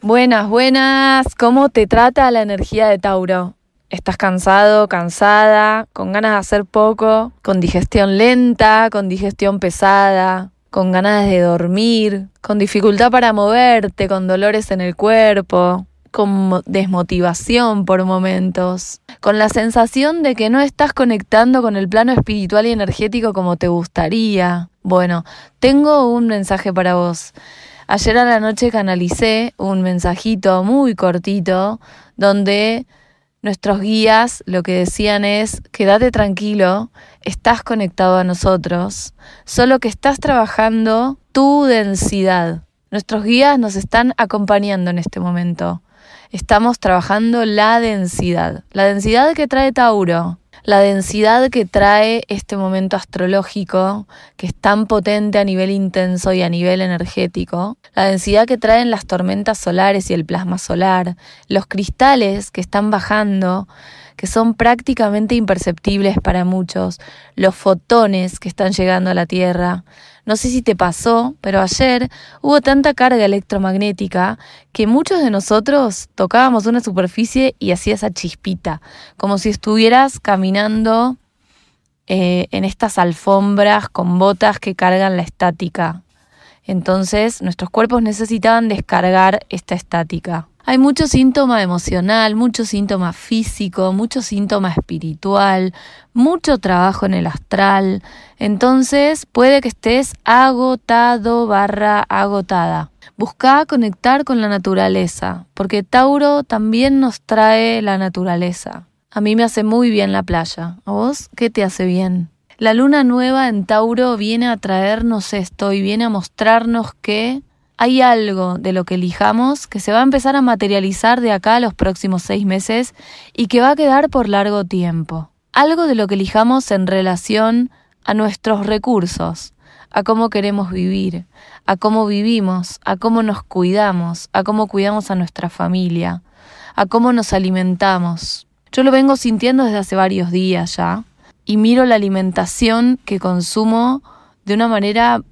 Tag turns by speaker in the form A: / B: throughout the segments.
A: Buenas, buenas. ¿Cómo te trata la energía de Tauro? ¿Estás cansado, cansada, con ganas de hacer poco, con digestión lenta, con digestión pesada, con ganas de dormir, con dificultad para moverte, con dolores en el cuerpo, con desmotivación por momentos, con la sensación de que no estás conectando con el plano espiritual y energético como te gustaría? Bueno, tengo un mensaje para vos. Ayer a la noche canalicé un mensajito muy cortito donde nuestros guías lo que decían es, quédate tranquilo, estás conectado a nosotros, solo que estás trabajando tu densidad. Nuestros guías nos están acompañando en este momento. Estamos trabajando la densidad, la densidad que trae Tauro la densidad que trae este momento astrológico, que es tan potente a nivel intenso y a nivel energético, la densidad que traen las tormentas solares y el plasma solar, los cristales que están bajando, que son prácticamente imperceptibles para muchos, los fotones que están llegando a la Tierra. No sé si te pasó, pero ayer hubo tanta carga electromagnética que muchos de nosotros tocábamos una superficie y hacía esa chispita, como si estuvieras caminando eh, en estas alfombras con botas que cargan la estática. Entonces nuestros cuerpos necesitaban descargar esta estática. Hay mucho síntoma emocional, mucho síntoma físico, mucho síntoma espiritual, mucho trabajo en el astral. Entonces puede que estés agotado barra agotada. Busca conectar con la naturaleza, porque Tauro también nos trae la naturaleza. A mí me hace muy bien la playa. ¿A vos qué te hace bien? La luna nueva en Tauro viene a traernos esto y viene a mostrarnos que hay algo de lo que elijamos que se va a empezar a materializar de acá a los próximos seis meses y que va a quedar por largo tiempo. Algo de lo que elijamos en relación a nuestros recursos, a cómo queremos vivir, a cómo vivimos, a cómo nos cuidamos, a cómo cuidamos a nuestra familia, a cómo nos alimentamos. Yo lo vengo sintiendo desde hace varios días ya y miro la alimentación que consumo de una manera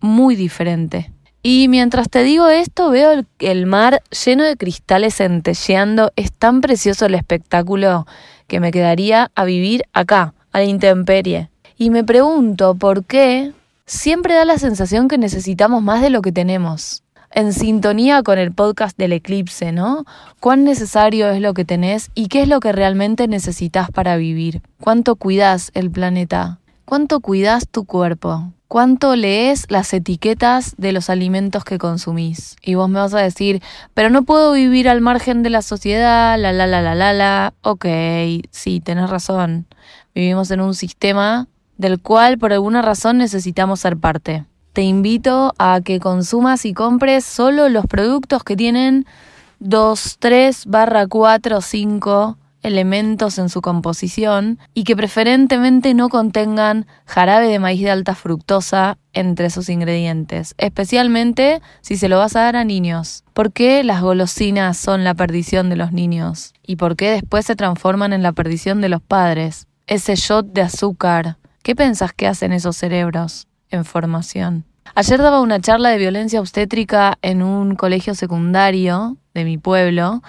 A: muy diferente. Y mientras te digo esto, veo el, mar lleno de cristales centelleando. Es tan precioso el espectáculo que me quedaría a vivir acá, a la intemperie. Y me pregunto por qué siempre da la sensación que necesitamos más de lo que tenemos. En sintonía con el podcast del eclipse, ¿no? ¿Cuán necesario es lo que tenés y qué es lo que realmente necesitas para vivir? ¿Cuánto cuidas el planeta? ¿Cuánto cuidas tu cuerpo? ¿Cuánto lees las etiquetas de los alimentos que consumís? Y vos me vas a decir, pero no puedo vivir al margen de la sociedad, la la la la la la. Ok, sí, tenés razón. Vivimos en un sistema del cual por alguna razón necesitamos ser parte. Te invito a que consumas y compres solo los productos que tienen 2, 3, barra 4, 5 elementos en su composición y que preferentemente no contengan jarabe de maíz de alta fructosa entre sus ingredientes, especialmente si se lo vas a dar a niños. ¿Por qué las golosinas son la perdición de los niños? ¿Y por qué después se transforman en la perdición de los padres? Ese shot de azúcar. ¿Qué pensás que hacen esos cerebros en formación? Ayer daba una charla de violencia obstétrica en un colegio secundario de mi pueblo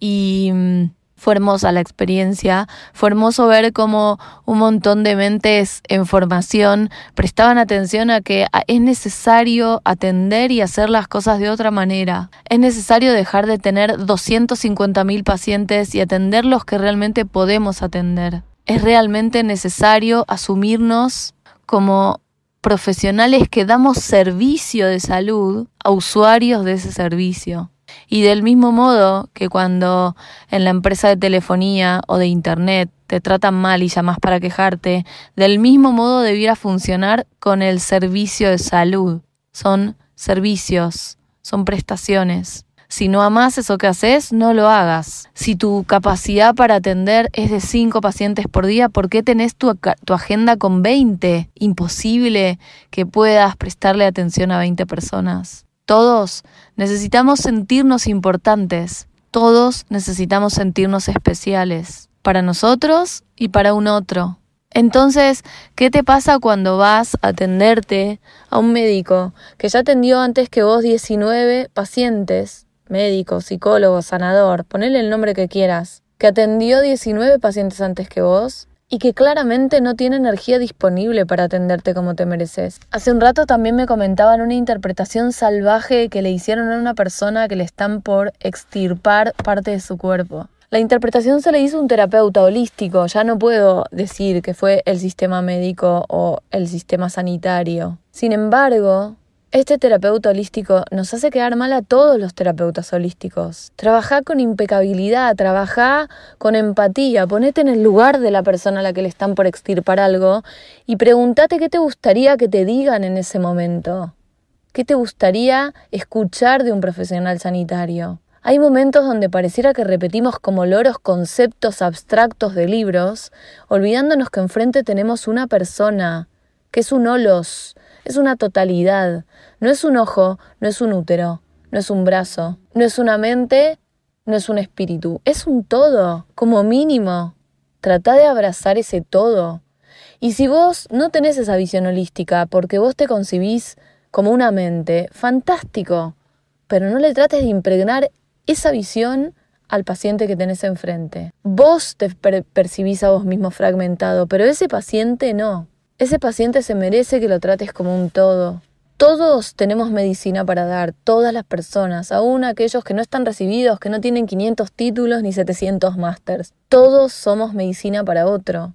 A: y mm, fue hermosa la experiencia, fue hermoso ver cómo un montón de mentes en formación prestaban atención a que es necesario atender y hacer las cosas de otra manera. Es necesario dejar de tener 250.000 pacientes y atender los que realmente podemos atender. Es realmente necesario asumirnos como profesionales que damos servicio de salud a usuarios de ese servicio. Y del mismo modo que cuando en la empresa de telefonía o de internet te tratan mal y llamas para quejarte, del mismo modo debiera funcionar con el servicio de salud. Son servicios, son prestaciones. Si no amas eso que haces, no lo hagas. Si tu capacidad para atender es de 5 pacientes por día, ¿por qué tenés tu, tu, agenda con 20? Imposible que puedas prestarle atención a 20 personas. Todos necesitamos sentirnos importantes, todos necesitamos sentirnos especiales, para nosotros y para un otro. Entonces, ¿qué te pasa cuando vas a atenderte a un médico que ya atendió antes que vos 19 pacientes? médico, psicólogo, sanador, ponele el nombre que quieras, que atendió 19 pacientes antes que vos y que claramente no tiene energía disponible para atenderte como te mereces. Hace un rato también me comentaban una interpretación salvaje que le hicieron a una persona que le están por extirpar parte de su cuerpo. La interpretación se le hizo un terapeuta holístico, ya no puedo decir que fue el sistema médico o el sistema sanitario. Sin embargo, este terapeuta holístico nos hace quedar mal a todos los terapeutas holísticos. Trabaja con impecabilidad, trabaja con empatía, ponete en el lugar de la persona a la que le están por extirpar algo y pregúntate qué te gustaría que te digan en ese momento. ¿Qué te gustaría escuchar de un profesional sanitario? Hay momentos donde pareciera que repetimos como loros conceptos abstractos de libros, olvidándonos que enfrente tenemos una persona, que es un holos, es una totalidad. No es un ojo, no es un útero, no es un brazo, no es una mente, no es un espíritu. Es un todo, como mínimo. Trata de abrazar ese todo. Y si vos no tenés esa visión holística porque vos te concibís como una mente, fantástico. Pero no le trates de impregnar esa visión al paciente que tenés enfrente. Vos te percibís a vos mismo fragmentado, pero ese paciente no. Ese paciente se merece que lo trates como un todo. Todos tenemos medicina para dar, todas las personas, aún aquellos que no están recibidos, que no tienen 500 títulos ni 700 másters. Todos somos medicina para otro.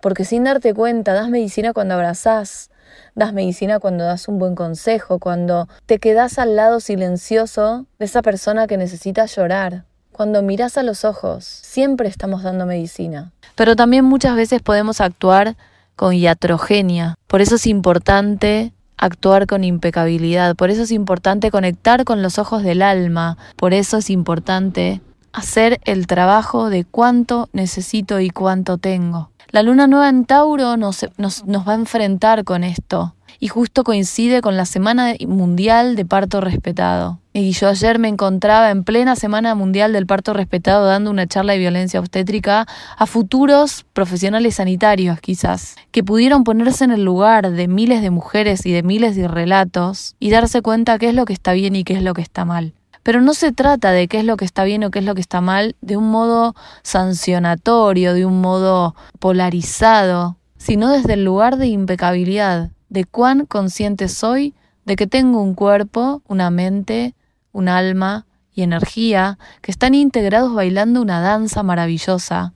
A: Porque sin darte cuenta, das medicina cuando abrazás, das medicina cuando das un buen consejo, cuando te quedas al lado silencioso de esa persona que necesita llorar. Cuando miras a los ojos, siempre estamos dando medicina. Pero también muchas veces podemos actuar con iatrogenia. Por eso es importante actuar con impecabilidad, por eso es importante conectar con los ojos del alma, por eso es importante hacer el trabajo de cuánto necesito y cuánto tengo. La luna nueva en Tauro nos, nos, nos va a enfrentar con esto y justo coincide con la Semana Mundial de Parto Respetado. Y yo ayer me encontraba en plena Semana Mundial del Parto Respetado dando una charla de violencia obstétrica a futuros profesionales sanitarios quizás, que pudieron ponerse en el lugar de miles de mujeres y de miles de relatos y darse cuenta qué es lo que está bien y qué es lo que está mal. Pero no se trata de qué es lo que está bien o qué es lo que está mal de un modo sancionatorio, de un modo polarizado, sino desde el lugar de impecabilidad, de cuán consciente soy de que tengo un cuerpo, una mente, un alma y energía que están integrados bailando una danza maravillosa,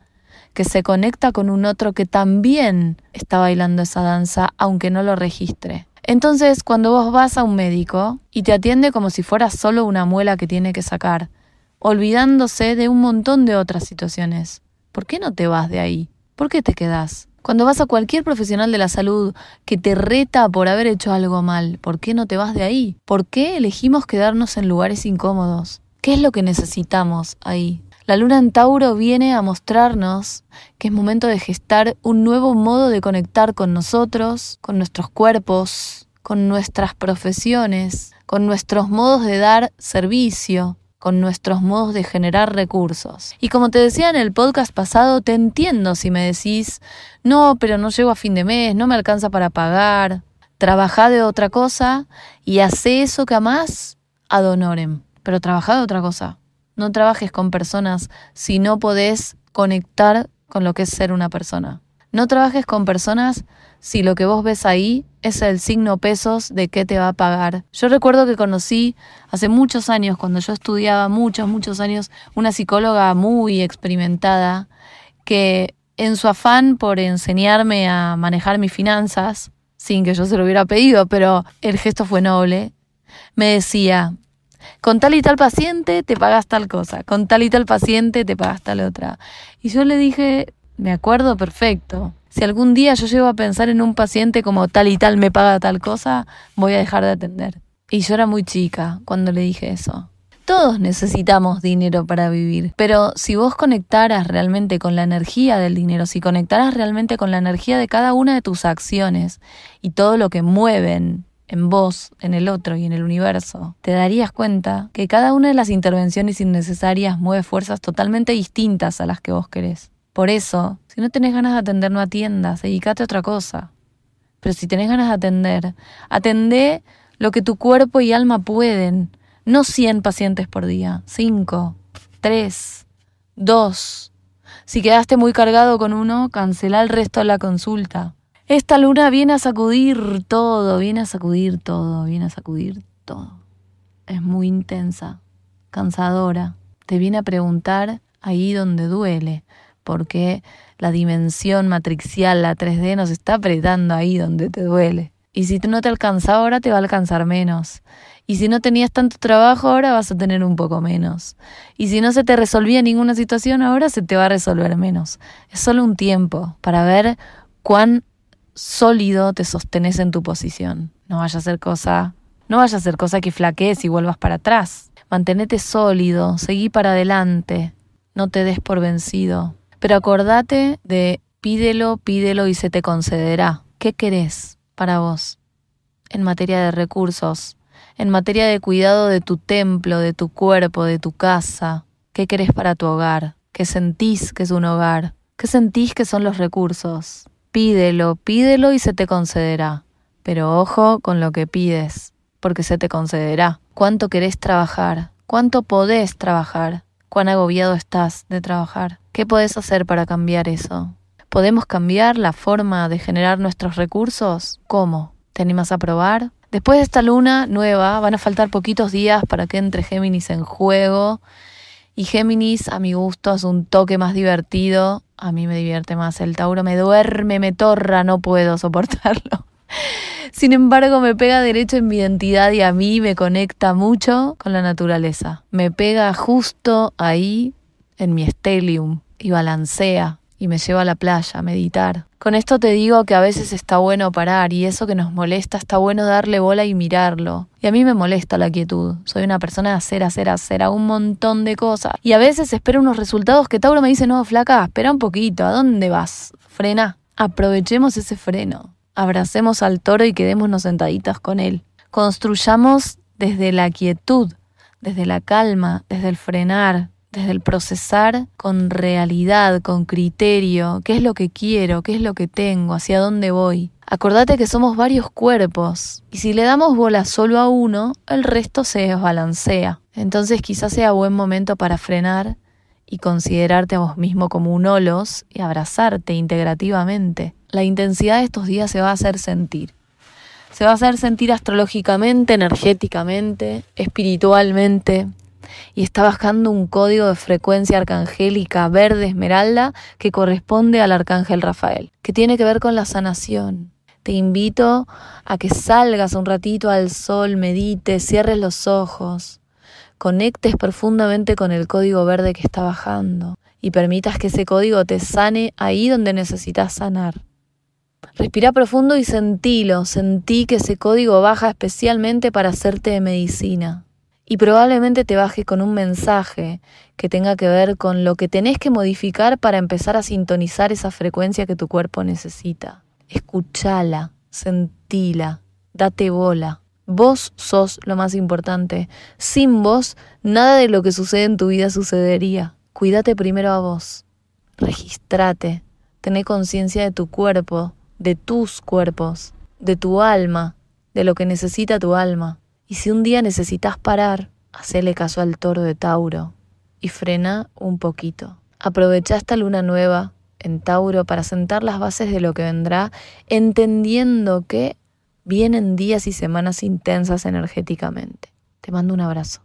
A: que se conecta con un otro que también está bailando esa danza, aunque no lo registre. Entonces, cuando vos vas a un médico y te atiende como si fuera solo una muela que tiene que sacar, olvidándose de un montón de otras situaciones, ¿por qué no te vas de ahí? ¿Por qué te quedás? Cuando vas a cualquier profesional de la salud que te reta por haber hecho algo mal, ¿por qué no te vas de ahí? ¿Por qué elegimos quedarnos en lugares incómodos? ¿Qué es lo que necesitamos ahí? La luna en Tauro viene a mostrarnos que es momento de gestar un nuevo modo de conectar con nosotros, con nuestros cuerpos, con nuestras profesiones, con nuestros modos de dar servicio, con nuestros modos de generar recursos. Y como te decía en el podcast pasado, te entiendo si me decís, no, pero no llego a fin de mes, no me alcanza para pagar. Trabajá de otra cosa y hace eso que amás ad honorem. Pero trabajá de otra cosa. No trabajes con personas si no podés conectar con lo que es ser una persona. No trabajes con personas si lo que vos ves ahí es el signo pesos de qué te va a pagar. Yo recuerdo que conocí hace muchos años, cuando yo estudiaba muchos, muchos años, una psicóloga muy experimentada que en su afán por enseñarme a manejar mis finanzas, sin que yo se lo hubiera pedido, pero el gesto fue noble, me decía, con tal y tal paciente te pagas tal cosa, con tal y tal paciente te pagas tal otra. Y yo le dije, me acuerdo perfecto, si algún día yo llego a pensar en un paciente como tal y tal me paga tal cosa, voy a dejar de atender. Y yo era muy chica cuando le dije eso. Todos necesitamos dinero para vivir, pero si vos conectaras realmente con la energía del dinero, si conectaras realmente con la energía de cada una de tus acciones y todo lo que mueven en vos, en el otro y en el universo, te darías cuenta que cada una de las intervenciones innecesarias mueve fuerzas totalmente distintas a las que vos querés. Por eso, si no tenés ganas de atender, no atiendas, dedícate a otra cosa. Pero si tenés ganas de atender, atendé lo que tu cuerpo y alma pueden. No 100 pacientes por día, 5, 3, 2. Si quedaste muy cargado con uno, cancela el resto de la consulta. Esta luna viene a sacudir todo, viene a sacudir todo, viene a sacudir todo. Es muy intensa, cansadora. Te viene a preguntar ahí donde duele, porque la dimensión matricial, la 3D, nos está apretando ahí donde te duele. Y si no te alcanza ahora, te va a alcanzar menos. Y si no tenías tanto trabajo, ahora vas a tener un poco menos. Y si no se te resolvía ninguna situación, ahora se te va a resolver menos. Es solo un tiempo para ver cuán sólido te sostenes en tu posición. No vaya a ser cosa, no vaya a ser cosa que flaquees y vuelvas para atrás. Mantenete sólido, seguí para adelante, no te des por vencido. Pero acordate de pídelo, pídelo y se te concederá. ¿Qué querés para vos? En materia de recursos, en materia de cuidado de tu templo, de tu cuerpo, de tu casa. ¿Qué querés para tu hogar? ¿Qué sentís que es un hogar? ¿Qué sentís que son los recursos? Pídelo, pídelo y se te concederá. Pero ojo con lo que pides, porque se te concederá. ¿Cuánto querés trabajar? ¿Cuánto podés trabajar? ¿Cuán agobiado estás de trabajar? ¿Qué podés hacer para cambiar eso? ¿Podemos cambiar la forma de generar nuestros recursos? ¿Cómo? ¿Te animas a probar? Después de esta luna nueva, van a faltar poquitos días para que entre Géminis en juego. Y Géminis, a mi gusto, es un toque más divertido a mí me divierte más. El Tauro me duerme, me torra, no puedo soportarlo. Sin embargo, me pega derecho en mi identidad y a mí me conecta mucho con la naturaleza. Me pega justo ahí en mi stellium y balancea y me lleva a la playa a meditar. Con esto te digo que a veces está bueno parar y eso que nos molesta está bueno darle bola y mirarlo. Y a mí me molesta la quietud. Soy una persona de hacer, hacer, hacer a un montón de cosas. Y a veces espero unos resultados que Tauro me dice, no, flaca, espera un poquito, ¿a dónde vas? Frena. Aprovechemos ese freno. Abracemos al toro y quedémonos sentaditas con él. Construyamos desde la quietud, desde la calma, desde el frenar, desde el procesar con realidad, con criterio, qué es lo que quiero, qué es lo que tengo, hacia dónde voy. Acordate que somos varios cuerpos y si le damos bola solo a uno, el resto se desbalancea. Entonces quizás sea buen momento para frenar y considerarte a vos mismo como un holos y abrazarte integrativamente. La intensidad de estos días se va a hacer sentir. Se va a hacer sentir astrológicamente, energéticamente, espiritualmente, y está bajando un código de frecuencia arcangélica verde esmeralda que corresponde al arcángel Rafael, que tiene que ver con la sanación. Te invito a que salgas un ratito al sol, medites, cierres los ojos, conectes profundamente con el código verde que está bajando y permitas que ese código te sane ahí donde necesitas sanar. Respira profundo y sentilo, sentí que ese código baja especialmente para hacerte de medicina y probablemente te baje con un mensaje que tenga que ver con lo que tenés que modificar para empezar a sintonizar esa frecuencia que tu cuerpo necesita. Escúchala, sentila, date bola. Vos sos lo más importante. Sin vos, nada de lo que sucede en tu vida sucedería. Cuídate primero a vos. Registrate. Tené conciencia de tu cuerpo, de tus cuerpos, de tu alma, de lo que necesita tu alma. Y si un día necesitas parar, hacele caso al toro de Tauro y frena un poquito. Aprovecha esta luna nueva en Tauro para sentar las bases de lo que vendrá, entendiendo que vienen días y semanas intensas energéticamente. Te mando un abrazo.